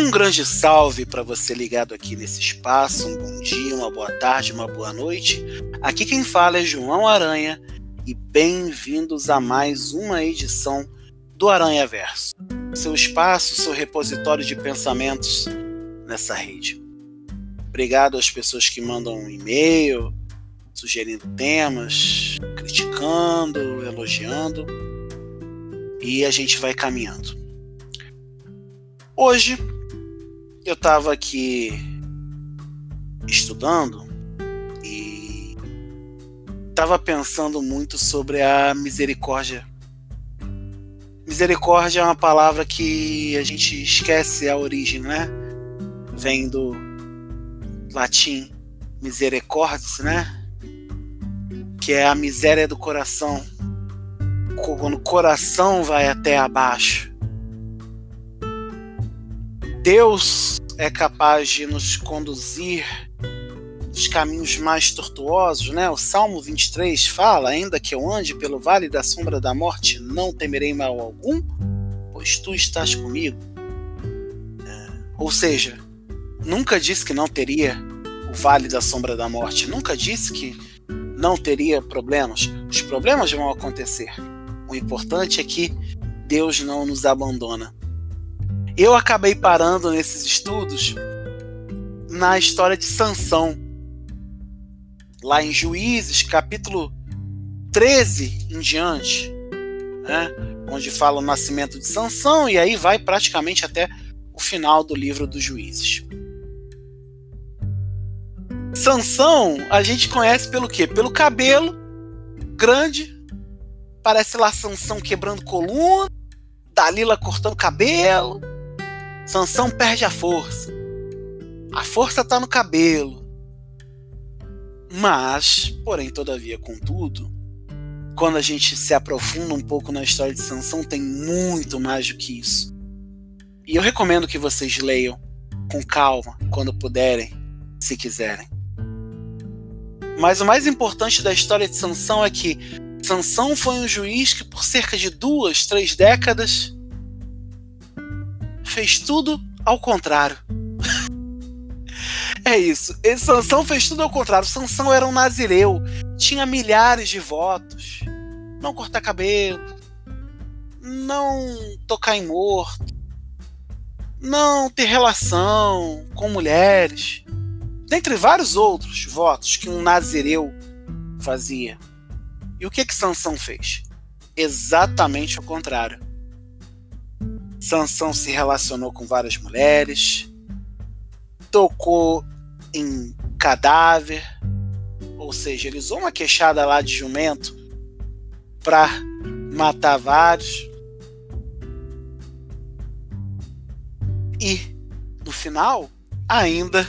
Um grande salve para você ligado aqui nesse espaço. Um bom dia, uma boa tarde, uma boa noite. Aqui quem fala é João Aranha e bem-vindos a mais uma edição do Aranha Verso, seu espaço, seu repositório de pensamentos nessa rede. Obrigado às pessoas que mandam um e-mail, sugerindo temas, criticando, elogiando. E a gente vai caminhando. Hoje eu estava aqui estudando e estava pensando muito sobre a misericórdia. Misericórdia é uma palavra que a gente esquece a origem, né? Vem do latim misericordias, né? Que é a miséria do coração. Quando o coração vai até abaixo. Deus é capaz de nos conduzir nos caminhos mais tortuosos, né? O Salmo 23 fala: Ainda que eu ande pelo vale da sombra da morte, não temerei mal algum, pois tu estás comigo. É, ou seja, nunca disse que não teria o vale da sombra da morte, nunca disse que não teria problemas. Os problemas vão acontecer. O importante é que Deus não nos abandona. Eu acabei parando nesses estudos na história de Sansão. Lá em Juízes, capítulo 13 em diante, né? onde fala o nascimento de Sansão e aí vai praticamente até o final do livro dos Juízes. Sansão, a gente conhece pelo quê? Pelo cabelo grande, parece lá Sansão quebrando coluna, Dalila cortando cabelo, Sansão perde a força. A força está no cabelo. Mas, porém, todavia, contudo, quando a gente se aprofunda um pouco na história de Sansão, tem muito mais do que isso. E eu recomendo que vocês leiam com calma, quando puderem, se quiserem. Mas o mais importante da história de Sansão é que Sansão foi um juiz que por cerca de duas, três décadas fez tudo ao contrário. é isso. Esse Sansão fez tudo ao contrário. Sansão era um nazireu, tinha milhares de votos. Não cortar cabelo, não tocar em morto, não ter relação com mulheres, dentre vários outros votos que um nazireu fazia. E o que que Sansão fez? Exatamente o contrário. Sansão se relacionou com várias mulheres, tocou em cadáver, ou seja, ele usou uma queixada lá de jumento para matar vários. E no final, ainda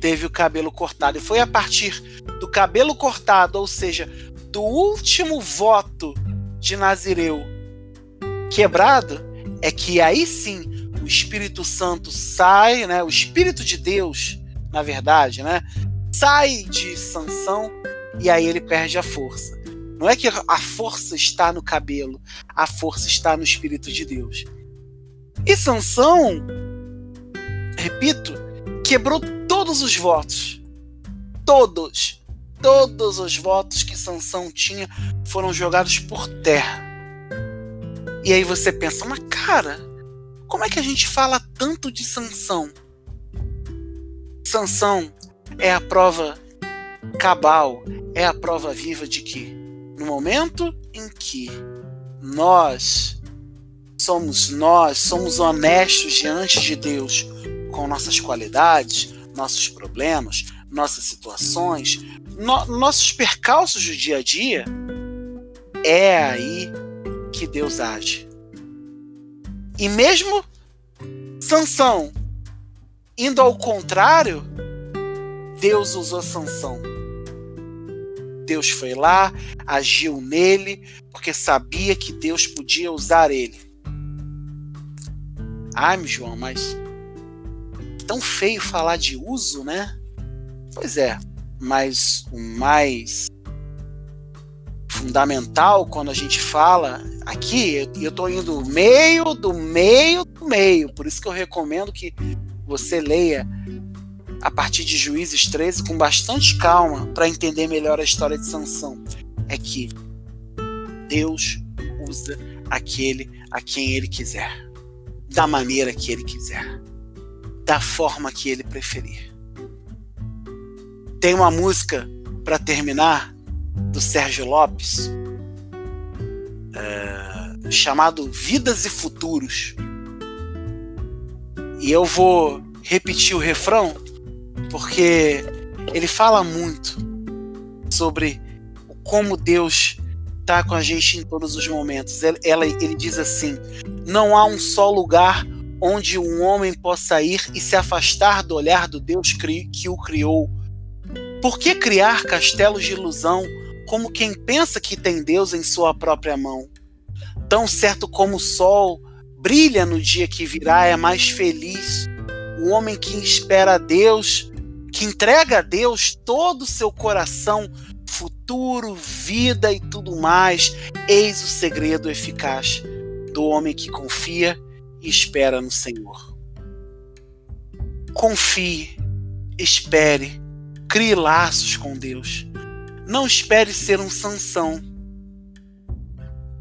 teve o cabelo cortado. E foi a partir do cabelo cortado, ou seja, do último voto de Nazireu quebrado, é que aí sim o Espírito Santo sai, né? O Espírito de Deus, na verdade, né? Sai de Sansão e aí ele perde a força. Não é que a força está no cabelo, a força está no Espírito de Deus. E Sansão, repito, quebrou todos os votos. Todos. Todos os votos que Sansão tinha foram jogados por terra. E aí você pensa, mas cara, como é que a gente fala tanto de Sansão? Sansão é a prova cabal, é a prova viva de que no momento em que nós somos nós, somos honestos diante de Deus com nossas qualidades, nossos problemas, nossas situações, no, nossos percalços do dia a dia, é aí que Deus age. E mesmo Sansão indo ao contrário, Deus usou Sansão. Deus foi lá, agiu nele, porque sabia que Deus podia usar ele. Ai, João, mas tão feio falar de uso, né? Pois é, mas o mais fundamental quando a gente fala aqui, eu estou indo meio do meio do meio, por isso que eu recomendo que você leia a partir de Juízes 13 com bastante calma para entender melhor a história de Sansão. É que Deus usa aquele a quem ele quiser, da maneira que ele quiser, da forma que ele preferir. Tem uma música para terminar do Sérgio Lopes é, chamado Vidas e Futuros. E eu vou repetir o refrão porque ele fala muito sobre como Deus está com a gente em todos os momentos. Ela, ele diz assim: não há um só lugar onde um homem possa ir e se afastar do olhar do Deus que o criou. Por que criar castelos de ilusão como quem pensa que tem Deus em sua própria mão? Tão certo como o sol brilha no dia que virá, é mais feliz o homem que espera a Deus, que entrega a Deus todo o seu coração, futuro, vida e tudo mais. Eis o segredo eficaz do homem que confia e espera no Senhor. Confie, espere, crie laços com Deus. Não espere ser um Sansão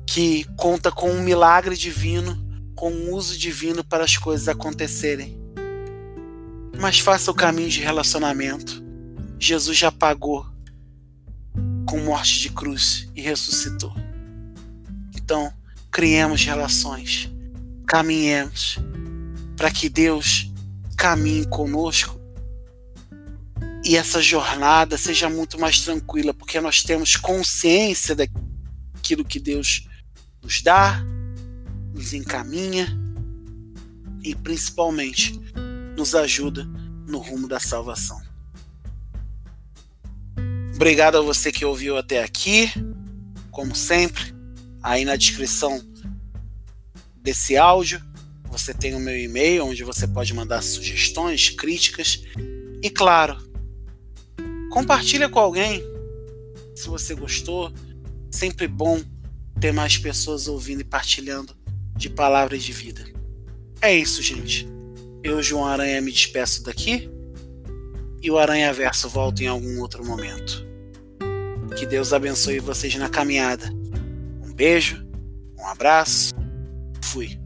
que conta com um milagre divino, com um uso divino para as coisas acontecerem. Mas faça o caminho de relacionamento. Jesus já pagou com morte de cruz e ressuscitou. Então, criemos relações, caminhemos para que Deus caminhe conosco e essa jornada seja muito mais tranquila, porque nós temos consciência daquilo que Deus nos dá, nos encaminha e principalmente nos ajuda no rumo da salvação. Obrigado a você que ouviu até aqui. Como sempre, aí na descrição desse áudio você tem o meu e-mail onde você pode mandar sugestões, críticas e claro, compartilha com alguém se você gostou. Sempre bom ter mais pessoas ouvindo e partilhando de palavras de vida. É isso, gente. Eu, João Aranha, me despeço daqui e o Aranha Verso volta em algum outro momento. Que Deus abençoe vocês na caminhada. Um beijo, um abraço, fui.